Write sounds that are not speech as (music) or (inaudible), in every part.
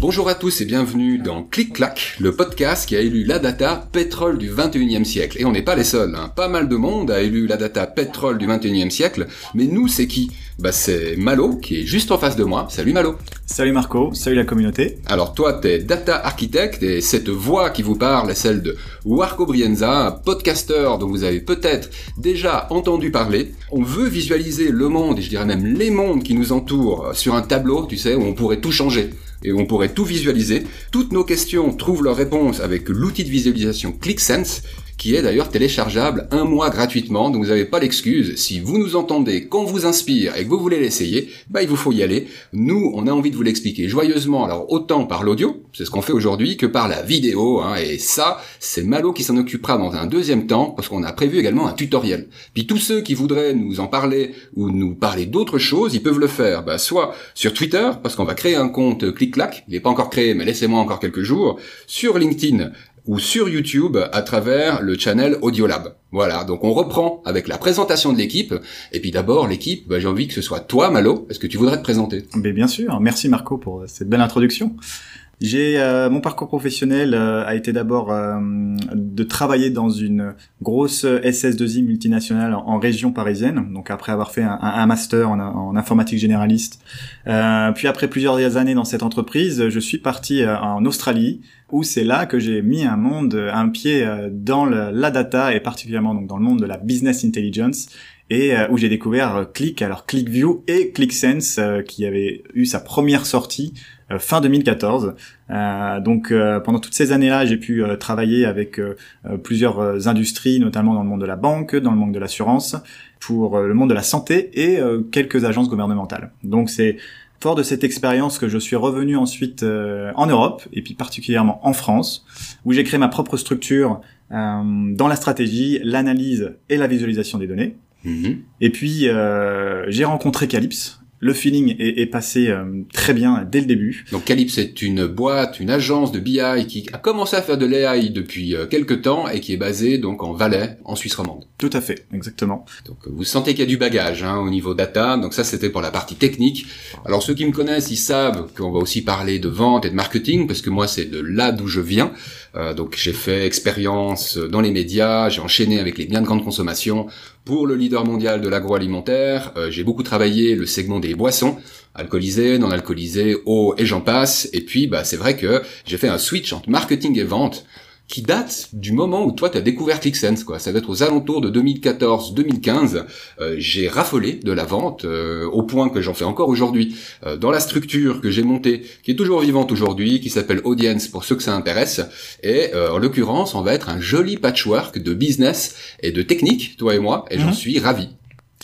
Bonjour à tous et bienvenue dans Clic Clac, le podcast qui a élu la data pétrole du 21e siècle. Et on n'est pas les seuls, hein. pas mal de monde a élu la data pétrole du 21e siècle, mais nous c'est qui? Bah c'est Malo qui est juste en face de moi. Salut Malo Salut Marco, salut la communauté. Alors toi t'es data architecte et cette voix qui vous parle est celle de Warco Brienza, un podcasteur dont vous avez peut-être déjà entendu parler. On veut visualiser le monde et je dirais même les mondes qui nous entourent sur un tableau, tu sais, où on pourrait tout changer et on pourrait tout visualiser. Toutes nos questions trouvent leur réponse avec l'outil de visualisation ClickSense qui est d'ailleurs téléchargeable un mois gratuitement, donc vous n'avez pas l'excuse. Si vous nous entendez, qu'on vous inspire et que vous voulez l'essayer, bah il vous faut y aller. Nous, on a envie de vous l'expliquer joyeusement, alors autant par l'audio, c'est ce qu'on fait aujourd'hui, que par la vidéo, hein, et ça, c'est Malo qui s'en occupera dans un deuxième temps, parce qu'on a prévu également un tutoriel. Puis tous ceux qui voudraient nous en parler ou nous parler d'autres choses, ils peuvent le faire, bah, soit sur Twitter, parce qu'on va créer un compte clic-clac, il n'est pas encore créé, mais laissez-moi encore quelques jours, sur LinkedIn, ou sur YouTube à travers le channel Audiolab. Voilà, donc on reprend avec la présentation de l'équipe. Et puis d'abord, l'équipe, bah, j'ai envie que ce soit toi, Malo. Est-ce que tu voudrais te présenter? Mais Bien sûr, merci Marco pour cette belle introduction. J'ai euh, mon parcours professionnel euh, a été d'abord euh, de travailler dans une grosse SS2I multinationale en, région parisienne. Donc après avoir fait un, un master en, informatique généraliste, puis après plusieurs années dans cette entreprise, je suis parti en Australie où c'est là que j'ai mis un monde, un pied dans le, la data et particulièrement donc dans le monde de la business intelligence et où j'ai découvert Click, alors ClickView et ClickSense qui avait eu sa première sortie euh, fin 2014. Euh, donc euh, pendant toutes ces années-là, j'ai pu travailler avec plusieurs industries, notamment dans le monde de la banque, dans le monde de l'assurance, pour le monde de la santé et quelques agences gouvernementales. Donc c'est fort de cette expérience que je suis revenu ensuite en Europe et puis particulièrement en France, où j'ai créé ma propre structure dans la stratégie, l'analyse et la visualisation des données. Mm-hmm. Et puis j'ai rencontré Calypse, le feeling est, passé euh, très bien dès le début. Donc Calypse est une boîte, une agence de BI qui a commencé à faire de l'AI depuis euh, quelques temps et qui est basée donc en Valais, en Suisse romande. Tout à fait, exactement. Donc vous sentez qu'il y a du bagage hein, au niveau data. Donc ça c'était pour la partie technique. Alors ceux qui me connaissent, ils savent qu'on va aussi parler de vente et de marketing parce que moi c'est de là d'où je viens. Euh, donc j'ai fait expérience dans les médias, j'ai enchaîné avec les biens de grande consommation pour le leader mondial de l'agroalimentaire. Euh, j'ai beaucoup travaillé le segment des boissons, alcoolisées, non alcoolisées, eau et j'en passe. Et puis bah c'est vrai que j'ai fait un switch entre marketing et vente qui date du moment où toi tu as découvert ClickSense quoi. Ça va être aux alentours de 2014-2015. Euh, j'ai raffolé de la vente euh, au point que j'en fais encore aujourd'hui euh, dans la structure que j'ai montée, qui est toujours vivante aujourd'hui, qui s'appelle Audience pour ceux que ça intéresse. Et en l'occurrence, on va être un joli patchwork de business et de technique, toi et moi, et j'en mhm. suis ravi.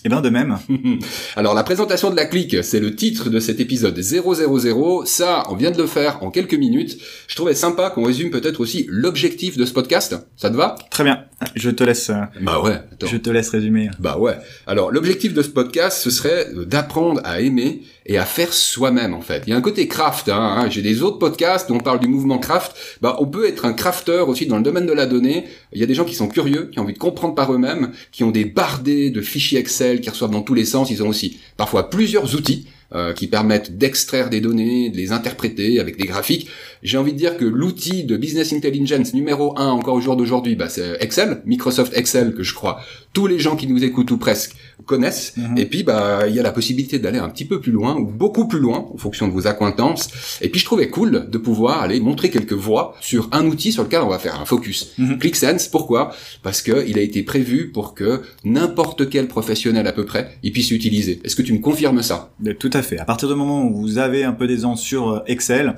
Eh bien, de même. (laughs) Alors, la présentation de la clique, c'est le titre de cet épisode 000. Ça, on vient de le faire en quelques minutes. Je trouvais sympa qu'on résume peut-être aussi l'objectif de ce podcast. Ça te va? Très bien. Je te laisse. Euh, bah ouais. Je te laisse résumer. Bah ouais. Alors, l'objectif de ce podcast, ce serait d'apprendre à aimer et à faire soi-même en fait. Il y a un côté craft. Hein, hein. J'ai des autres podcasts où on parle du mouvement craft. Bah, on peut être un crafter aussi dans le domaine de la donnée. Il y a des gens qui sont curieux, qui ont envie de comprendre par eux-mêmes, qui ont des bardés de fichiers Excel, qui reçoivent dans tous les sens. Ils ont aussi parfois plusieurs outils euh, qui permettent d'extraire des données, de les interpréter avec des graphiques. J'ai envie de dire que l'outil de business intelligence numéro un encore au jour d'aujourd'hui, bah, c'est Excel, Microsoft Excel que je crois tous les gens qui nous écoutent ou presque connaissent. Mhm. Et puis bah il y a la possibilité d'aller un petit peu plus loin ou beaucoup plus loin en fonction de vos acquaintances. Et puis je trouvais cool de pouvoir aller montrer quelques voies sur un outil sur lequel on va faire un focus. Mhm. ClickSense, pourquoi? Parce que il a été prévu pour que n'importe quel professionnel à peu près il puisse l'utiliser. Est-ce que tu me confirmes ça? Tout à fait. À partir du moment où vous avez un peu d'aisance sur euh, Excel,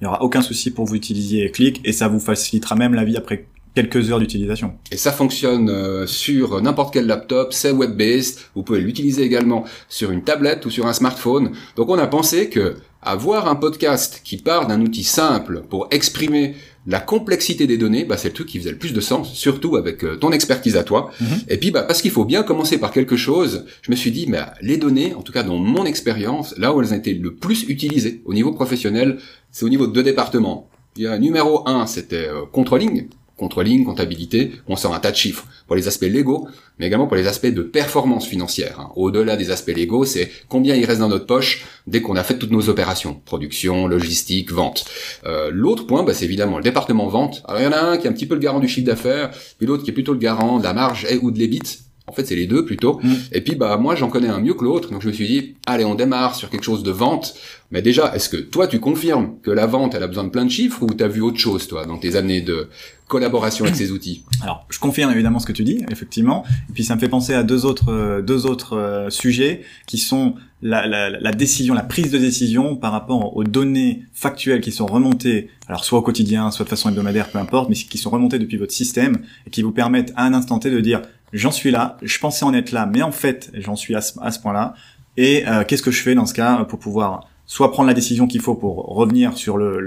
il n'y aura aucun souci pour vous utiliser Click et ça vous facilitera même la vie après quelques heures d'utilisation. Et ça fonctionne euh, sur n'importe quel laptop, c'est web-based, vous pouvez l'utiliser également sur une tablette ou sur un smartphone. Donc on a pensé que avoir un podcast qui part d'un outil simple pour exprimer la complexité des données, bah, c'est le truc qui faisait le plus de sens, surtout avec euh, ton expertise à toi. Mhm. Et puis, bah, parce qu'il faut bien commencer par quelque chose, je me suis dit, mais les données, en tout cas dans mon expérience, là où elles ont été le plus utilisées au niveau professionnel, c'est au niveau de deux départements. Il y a numéro un, c'était euh, controlling, controlling, comptabilité, on sort un tas de chiffres pour les aspects légaux, mais également pour les aspects de performance financière. Hein. Au-delà des aspects légaux, c'est combien il reste dans notre poche dès qu'on a fait toutes nos opérations, production, logistique, vente. Euh, l'autre point, bah, c'est évidemment le département vente. Alors il y en a un qui est un petit peu le garant du chiffre d'affaires, puis l'autre qui est plutôt le garant de la marge et ou de l'ébit. En fait, c'est les deux plutôt. Mm. Et puis, bah, moi, j'en connais un mieux que l'autre. Donc, je me suis dit, allez, on démarre sur quelque chose de vente. Mais déjà, est-ce que toi, tu confirmes que la vente, elle a besoin de plein de chiffres ou t'as vu autre chose, toi, dans tes années de collaboration avec ces outils? Alors, je confirme évidemment ce que tu dis, effectivement. Et puis, ça me fait penser à deux autres, euh, deux autres euh, sujets qui sont la, la, la, décision, la prise de décision par rapport aux données factuelles qui sont remontées, alors soit au quotidien, soit de façon hebdomadaire, peu importe, mais qui sont remontées depuis votre système et qui vous permettent à un instant T de dire j'en suis là, je pensais en être là, mais en fait, j'en suis à ce, point-là. Et euh, qu'est-ce que je fais dans ce cas pour pouvoir soit prendre la décision qu'il faut pour revenir sur le,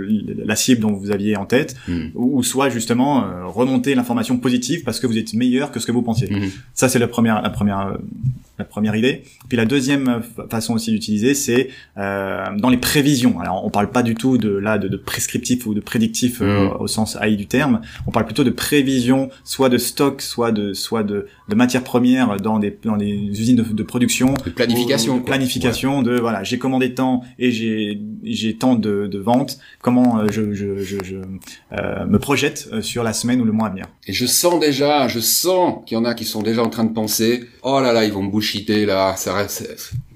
la cible dont vous aviez en tête, hmm. ou, soit justement euh, remonter l'information positive parce que vous êtes meilleur que ce que vous pensiez. Hmm. Ça, c'est la première, la première euh, la première idée. Puis la deuxième façon aussi d'utiliser, c'est euh, dans les prévisions. Alors on parle pas du tout de là de, de prescriptif ou de prédictif euh, mm. au sens AI du terme. On parle plutôt de prévision, soit de stock, soit de soit de, de matières premières dans des dans des usines de, de production. De planification. De planification de voilà, j'ai commandé tant et j'ai j'ai tant de, de ventes. Comment euh, je je, je, je euh, me projette euh, sur la semaine ou le mois à venir? Et je sens déjà, je sens qu'il y en a qui sont déjà en train de penser, oh là là, ils vont me bouger là,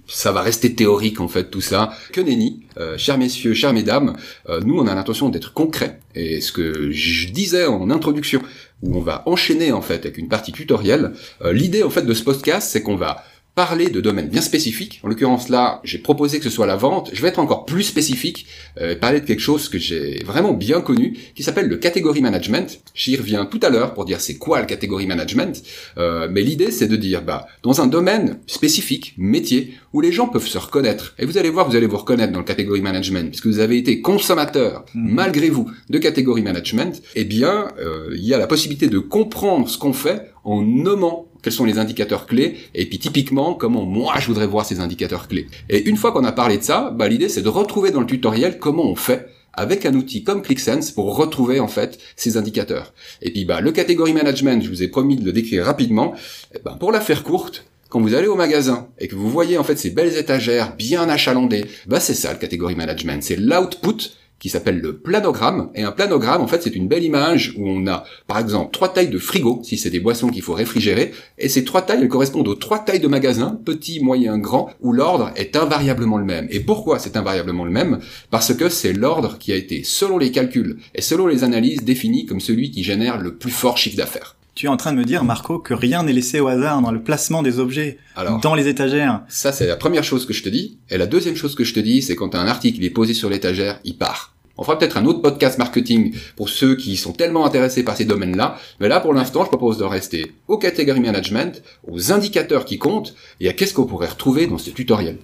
ça va rester théorique en fait tout ça. Que nenni, euh, chers messieurs, chères mesdames, euh, nous on a l'intention d'être concret. Et ce que je disais en introduction, où on va enchaîner en fait avec une partie tutorielle, euh, l'idée en fait de ce podcast, c'est qu'on va parler de domaines bien spécifiques. En l'occurrence là, j'ai proposé que ce soit la vente. Je vais être encore plus spécifique, euh, parler de quelque chose que j'ai vraiment bien connu, qui s'appelle le category management. J'y reviens tout à l'heure pour dire c'est quoi le category management. Euh, mais l'idée c'est de dire, bah, dans un domaine spécifique, métier, où les gens peuvent se reconnaître. Et vous allez voir, vous allez vous reconnaître dans le category management, puisque vous avez été consommateur, mhm. malgré vous, de category management. Eh bien, euh, il y a la possibilité de comprendre ce qu'on fait en nommant quels sont les indicateurs clés, et puis typiquement comment moi je voudrais voir ces indicateurs clés. Et une fois qu'on a parlé de ça, bah, l'idée c'est de retrouver dans le tutoriel comment on fait avec un outil comme ClickSense pour retrouver en fait ces indicateurs. Et puis bah le category management, je vous ai promis de le décrire rapidement. Et ben, pour la faire courte, quand vous allez au magasin et que vous voyez en fait ces belles étagères bien achalandées, bah c'est ça le category management, c'est l'output qui s'appelle le planogramme. Et un planogramme, en fait, c'est une belle image où on a, par exemple, trois tailles de frigo, si c'est des boissons qu'il faut réfrigérer. Et ces trois tailles, correspondent aux trois tailles de magasin, petit, moyen, grand, où l'ordre est invariablement le même. Et pourquoi c'est invariablement le même? Parce que c'est l'ordre qui a été, selon les calculs et selon les analyses, défini comme celui qui génère le plus fort chiffre d'affaires. Tu es en train de me dire, Marco, que rien n'est laissé au hasard dans le placement des objets dans les étagères. Ça, c'est la première chose que je te dis. Et la deuxième chose que je te dis, c'est quand un article est posé sur l'étagère, il part. On fera peut-être un autre podcast marketing pour ceux qui sont tellement intéressés par ces domaines-là. Mais là, pour l'instant, je propose de rester au category management, aux indicateurs qui comptent et à qu'est-ce qu'on pourrait retrouver dans ce tutoriel?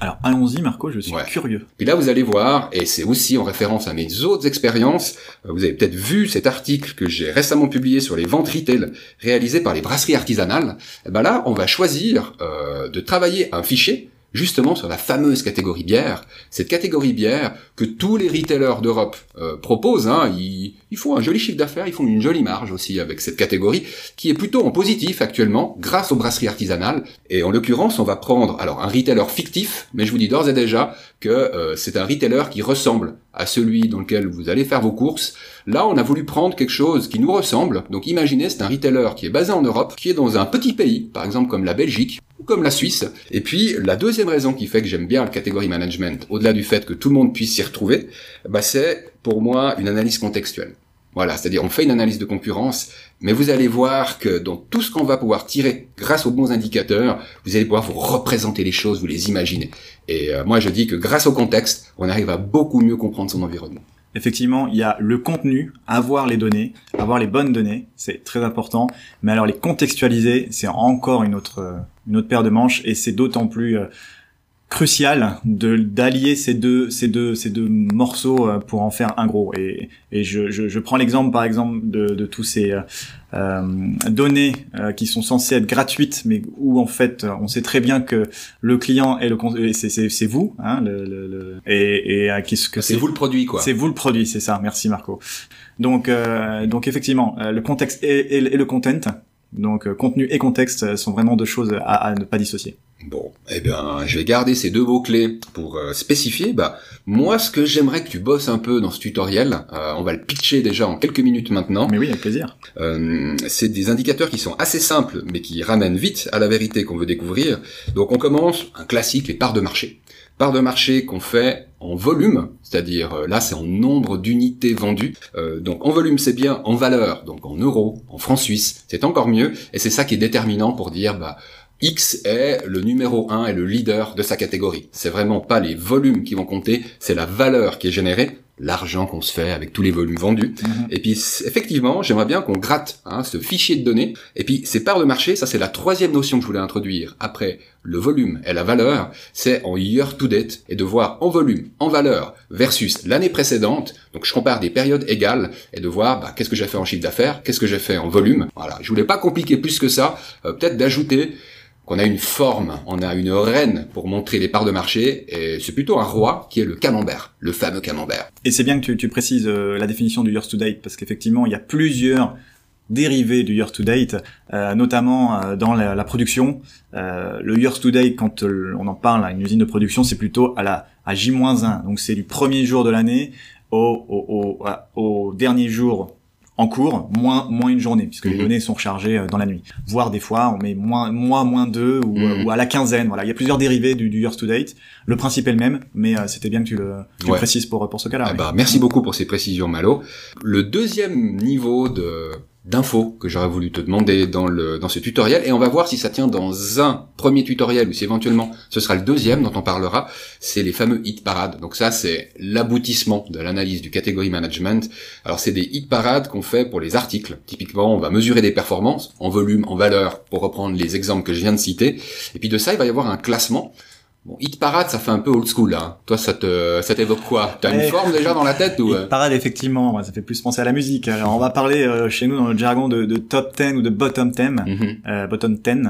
Alors allons-y Marco, je suis curieux. Puis là vous allez voir, et c'est aussi en référence à mes autres expériences, euh, vous avez peut-être vu cet article que j'ai récemment publié sur les ventes retail réalisées par les brasseries artisanales. Et eh ben là on va choisir euh, de travailler un fichier justement sur la fameuse catégorie bière, cette catégorie bière que tous les retailers d'Europe euh, proposent. Hein, ils, ils, font un joli chiffre d'affaires, ils font une jolie marge aussi avec cette catégorie, qui est plutôt en positif actuellement, grâce aux brasseries artisanales. Et en l'occurrence, on va prendre alors un retailer fictif, mais je vous dis d'ores et déjà que euh, c'est un retailer qui ressemble à celui dans lequel vous allez faire vos courses. Là, on a voulu prendre quelque chose qui nous ressemble. Donc imaginez, c'est un retailer qui est basé en Europe, qui est dans un petit pays, par exemple comme la Belgique, comme la Suisse. Et puis, la deuxième raison qui fait que j'aime bien le catégorie management, au-delà du fait que tout le monde puisse s'y retrouver, bah c'est pour moi une analyse contextuelle. Voilà, c'est-à-dire on fait une analyse de concurrence, mais vous allez voir que dans tout ce qu'on va pouvoir tirer grâce aux bons indicateurs, vous allez pouvoir vous représenter les choses, vous les imaginez. Et euh, moi je dis que grâce au contexte, on arrive à beaucoup mieux comprendre son environnement effectivement, il y a le contenu, avoir les données, avoir les bonnes données, c'est très important. Mais alors les contextualiser, c'est encore une autre une autre paire de manches et c'est d'autant plus euh, crucial de d'allier ces deux ces deux ces deux morceaux euh, pour en faire un gros. Et et je je, je prends l'exemple par exemple de de tous ces euh, euh données euh, qui sont censées être gratuites mais où en fait on sait très bien que le client est le c'est c'est c'est vous hein le, le, le et et qu'est-ce que c'est vous le produit quoi. C'est vous le produit c'est ça. Merci Marco. Donc donc effectivement le contexte et, et, et le content donc contenu et contexte sont vraiment deux choses à, à ne pas dissocier Bon, eh bien, je vais garder ces deux mots-clés pour euh, spécifier. Bah, moi, ce que j'aimerais que tu bosses un peu dans ce tutoriel, euh, on va le pitcher déjà en quelques minutes maintenant. Mais oui, avec plaisir. Euh, c'est des indicateurs qui sont assez simples, mais qui ramènent vite à la vérité qu'on veut découvrir. Donc, on commence un classique, les parts de marché. Parts de marché qu'on fait en volume, c'est-à-dire là c'est en nombre d'unités vendues. donc en volume c'est bien, en valeur, donc en euros, en francs suisses, c'est encore mieux. Et c'est ça qui est déterminant pour dire bah X est le numéro 1 et le leader de sa catégorie. C'est vraiment pas les volumes qui vont compter, c'est la valeur qui est générée, l'argent qu'on se fait avec tous les volumes vendus. Mhm. Et puis effectivement, j'aimerais bien qu'on gratte hein, ce fichier de données. Et puis ces parts de marché, ça c'est la troisième notion que je voulais introduire. Après le volume et la valeur, c'est en year to date et de voir en volume, en valeur versus l'année précédente. Donc je compare des périodes égales et de voir bah, qu'est-ce que j'ai fait en chiffre d'affaires, qu'est-ce que j'ai fait en volume. Voilà, je voulais pas compliquer plus que ça. Euh, peut-être d'ajouter qu'on a une forme, on a une reine pour montrer les parts de marché, et c'est plutôt un roi qui est le camembert, le fameux camembert. Et c'est bien que tu, précises euh, la définition du year to date, parce qu'effectivement, il y a plusieurs dérivés du year to date, euh, notamment euh, dans la, production. le year to date, quand on en parle à une usine de production, c'est plutôt à la à J-1, donc c'est du premier jour de l'année au dernier jour en cours, moins moins une journée, puisque les mhm. données sont rechargées euh, dans la nuit. Voire des fois, on met moins moins moins deux ou, mhm. ou à la quinzaine. Voilà, il y a plusieurs dérivés du, du years to date. Le principe est le même, mais euh, c'était bien que tu le, tu précises pour pour ce cas-là. Ah bah, merci beaucoup pour ces précisions, Malo. Le deuxième niveau de d'infos que j'aurais voulu te demander dans le dans ce tutoriel et on va voir si ça tient dans un premier tutoriel ou si éventuellement ce sera le deuxième dont on parlera, c'est les fameux hit parades. Donc ça c'est l'aboutissement de l'analyse du category management. Alors c'est des hit parades qu'on fait pour les articles. Typiquement, on va mesurer des performances en volume, en valeur pour reprendre les exemples que je viens de citer et puis de ça il va y avoir un classement Bon, Hit Parade, ça fait un peu old school, là. Hein. Toi, ça te, ça t'évoque quoi? T'as une forme déjà dans la tête ou Hit euh? Parade, effectivement, ça fait plus penser à la musique. Alors, on va parler euh, chez nous dans le jargon de, de, top 10 ou de bottom 10, mm-hmm. euh, bottom 10.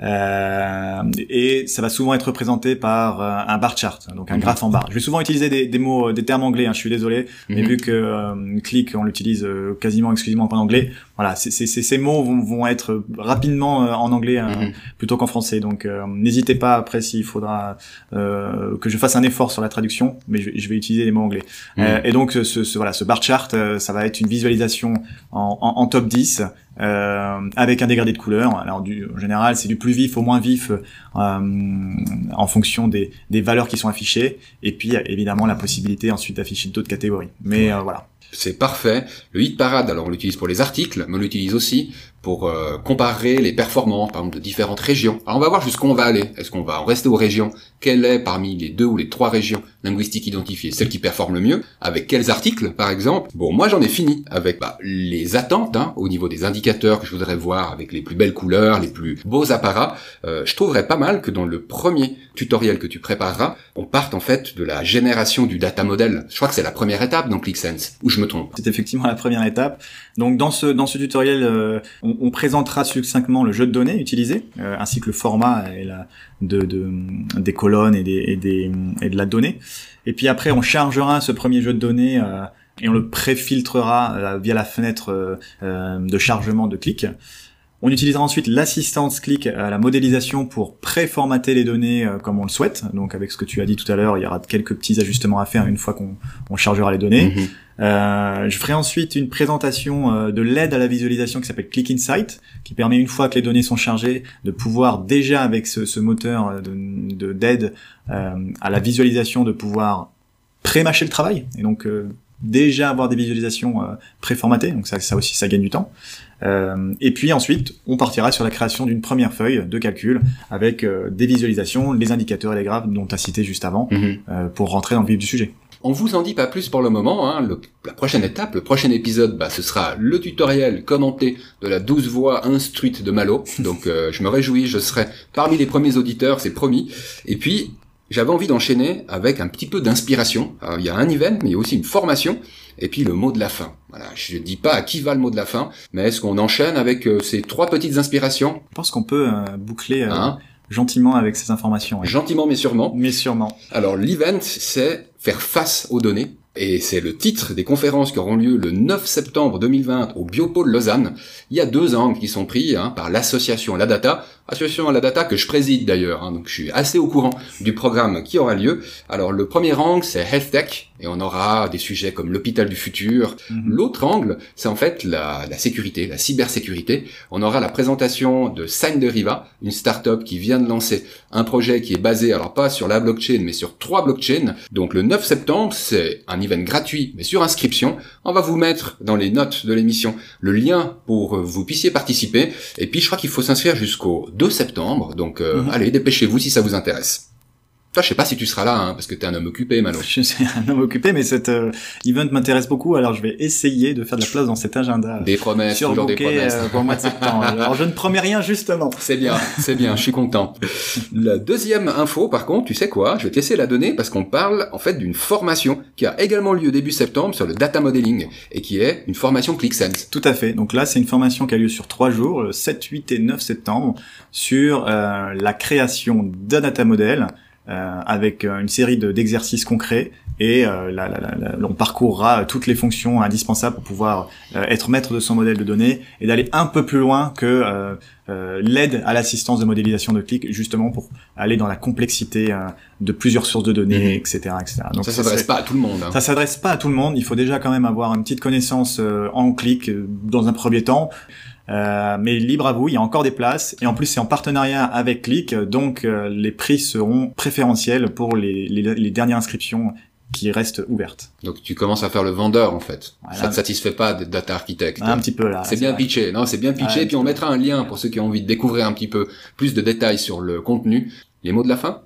Euh, et ça va souvent être représenté par euh, un bar chart, donc un mhm. graphe en barre. Je vais souvent utiliser des, des mots, des termes anglais. Hein, je suis désolé, mais mhm. vu que euh, click on l'utilise euh, quasiment exclusivement en anglais, voilà, c ces mots vont, vont, être rapidement en anglais mhm. plutôt qu'en français. Donc n'hésitez pas après s'il faudra que je fasse un effort sur la traduction, mais je, je vais utiliser les mots anglais. et donc ce, ce, voilà, ce bar chart, ça va être une visualisation en, en, en top 10 euh, avec un dégradé de couleur. Alors du, en général, c'est du plus vif au moins vif euh, en fonction des, des, valeurs qui sont affichées. Et puis évidemment la possibilité ensuite d'afficher d'autres catégories. Mais euh, voilà. C'est parfait. Le hit parade, alors on l'utilise pour les articles, mais on l'utilise aussi pour euh, comparer les performances, par exemple, de différentes régions. Alors on va voir jusqu'où on va aller. Est-ce qu'on va en rester aux régions? Quelle est parmi les deux ou les trois régions linguistiques identifiées celle qui performe le mieux Avec quels articles, par exemple? Bon, moi j'en ai fini avec bah, les attentes hein, au niveau des indicateurs que je voudrais voir avec les plus belles couleurs, les plus beaux apparats. Euh, je trouverais pas mal que dans le premier tutoriel que tu prépareras, on parte en fait de la génération du data model. Je crois que c'est la première étape dans ClickSense, où je me trompe. C'est effectivement la première étape. Donc dans ce dans ce tutoriel, euh, on, présentera succinctement le jeu de données utilisé, euh, ainsi que le format et la, de, de, des colonnes et, des, et, des, et de la donnée. Et puis après, on chargera ce premier jeu de données euh, et on le préfiltrera via la fenêtre de chargement de clic. On utilisera ensuite l'assistance click à la modélisation pour préformater les données euh, comme on le souhaite. Donc avec ce que tu as dit tout à l'heure, il y aura quelques petits ajustements à faire une fois qu'on chargera les données. Mhm. Euh, je ferai ensuite une présentation euh, de l'aide à la visualisation qui s'appelle Click Insight, qui permet une fois que les données sont chargées de pouvoir déjà avec ce, moteur de d'aide à la visualisation de pouvoir pré-mâcher le travail et donc déjà avoir des visualisations préformatées. Donc ça, ça aussi ça gagne du temps. Euh, et puis ensuite, on partira sur la création d'une première feuille de calcul avec euh, des visualisations, les indicateurs et les graphes dont tu as cité juste avant, mhm. euh, pour rentrer dans le vif du sujet. On vous en dit pas plus pour le moment. Hein. la prochaine étape, le prochain épisode, bah, ce sera le tutoriel commenté de la douze voix instruite de Malo. Donc je me réjouis, je serai parmi les premiers auditeurs, c'est promis. Et puis j'avais envie d'enchaîner avec un petit peu d'inspiration. Il y a un event, mais il y a aussi une formation, et puis le mot de la fin. Voilà, je dis pas à qui va le mot de la fin, mais est-ce qu'on enchaîne avec euh, ces trois petites inspirations? Je pense qu'on peut euh, boucler euh, hein? gentiment avec ces informations. Gentiment mais sûrement. Mais sûrement. Alors l'event, c'est faire face aux données. Et c'est le titre des conférences qui auront lieu le 9 septembre 2020 au Biopôle Lausanne. Il y a deux angles qui sont pris hein, par l'association La Data, association La Data que je préside d'ailleurs, hein, donc je suis assez au courant du programme qui aura lieu. Alors le premier angle c'est Health Tech, et on aura des sujets comme l'hôpital du futur. Mhm. L'autre angle, c'est en fait la, la, sécurité, la cybersécurité. On aura la présentation de Sign Riva, une startup qui vient de lancer un projet qui est basé, alors pas sur la blockchain, mais sur trois blockchains. Donc le 9 septembre, c'est un event gratuit, mais sur inscription. On va vous mettre dans les notes de l'émission le lien pour que vous puissiez participer. Et puis je crois qu'il faut s'inscrire jusqu'au 2 septembre. Donc euh, mhm. allez, dépêchez-vous si ça vous intéresse. Toi, je sais pas si tu seras là, hein, parce que t'es un homme occupé, Malo. (laughs) Je suis un homme occupé, mais cet euh, event m'intéresse beaucoup, alors je vais essayer de faire de la place dans cet agenda. Des promesses, toujours des promesses. Euh, pour le mois de septembre. (laughs) alors je ne promets rien, justement. C'est bien, c'est bien, je suis content. La deuxième info, par contre, tu sais quoi? Je vais te laisser la donner, parce qu'on parle, en fait, d'une formation qui a également lieu début septembre sur le data modeling, et qui est une formation ClickSense. Tout à fait. Donc là, c'est une formation qui a lieu sur trois jours, le 7, 8 et 9 septembre, sur euh, la création d'un data model, euh, avec euh, une série d'exercices concrets et euh, on parcourra toutes les fonctions indispensables pour pouvoir être maître de son modèle de données et d'aller un peu plus loin que l'aide à l'assistance de modélisation de clics, justement pour aller dans la complexité de plusieurs sources de données, etc., mhm. etc. Donc ça, s'adresse pas à tout le monde. Hein. Ça s'adresse pas à tout le monde. Il faut déjà quand même avoir une petite connaissance en clic dans un premier temps. Euh, mais libre à vous, il y a encore des places et en plus c'est en partenariat avec Click, donc euh, les prix seront préférentiels pour les, les, les, dernières inscriptions qui restent ouvertes. Donc tu commences à faire le vendeur en fait. Ça te satisfait pas d'être data architecte. Un petit peu là. C'est bien pitché, non C'est bien pitché. puis on mettra un lien pour ceux qui ont envie de découvrir un petit peu plus de détails sur le contenu. Les mots de la fin?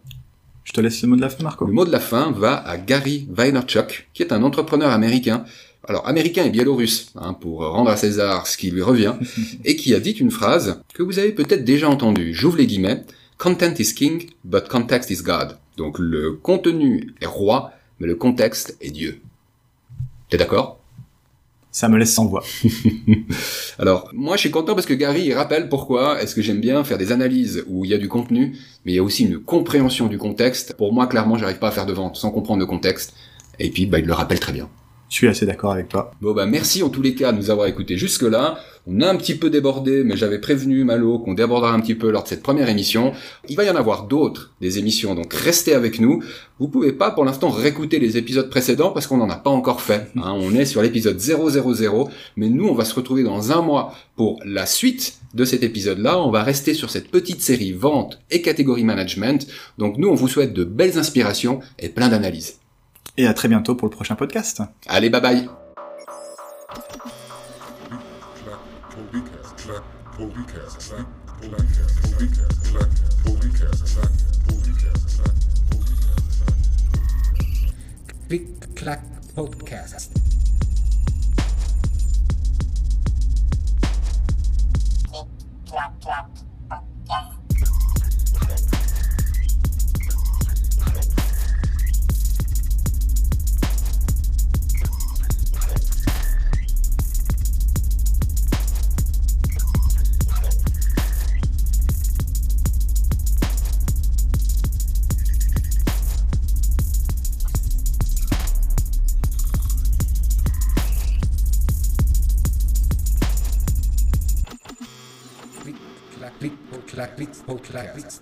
Je te laisse le mot de la fin, Marco. Le mot de la fin va à Gary Vaynerchuk, qui est un entrepreneur américain alors américain et biélorusse, hein, pour rendre à César ce qui lui revient, (laughs) et qui a dit une phrase que vous avez peut-être déjà entendue, j'ouvre les guillemets, Content is king, but context is God. Donc le contenu est roi, mais le contexte est Dieu. T'es d'accord? Ça me laisse sans voix. (laughs) Alors, moi je suis content parce que Gary il rappelle pourquoi est-ce que j'aime bien faire des analyses où il y a du contenu, mais il y a aussi une compréhension du contexte. Pour moi, clairement, j'arrive pas à faire de vente sans comprendre le contexte. Et puis, bah, il le rappelle très bien. Je suis assez d'accord avec toi. Bon bah merci en tous les cas de nous avoir écoutés jusque-là. On a un petit peu débordé, mais j'avais prévenu Malo qu'on débordera un petit peu lors de cette première émission. Il va y en avoir d'autres, des émissions, donc restez avec nous. Vous pouvez pas pour l'instant réécouter les épisodes précédents parce qu'on n'en a pas encore fait. Hein. On est sur l'épisode 000, mais nous on va se retrouver dans un mois pour la suite de cet épisode-là. On va rester sur cette petite série vente et catégorie management. Donc nous on vous souhaite de belles inspirations et plein d'analyses et à très bientôt pour le prochain podcast. Allez, bye bye. Podcast. clack, click, spoke, clack, click, Podcast.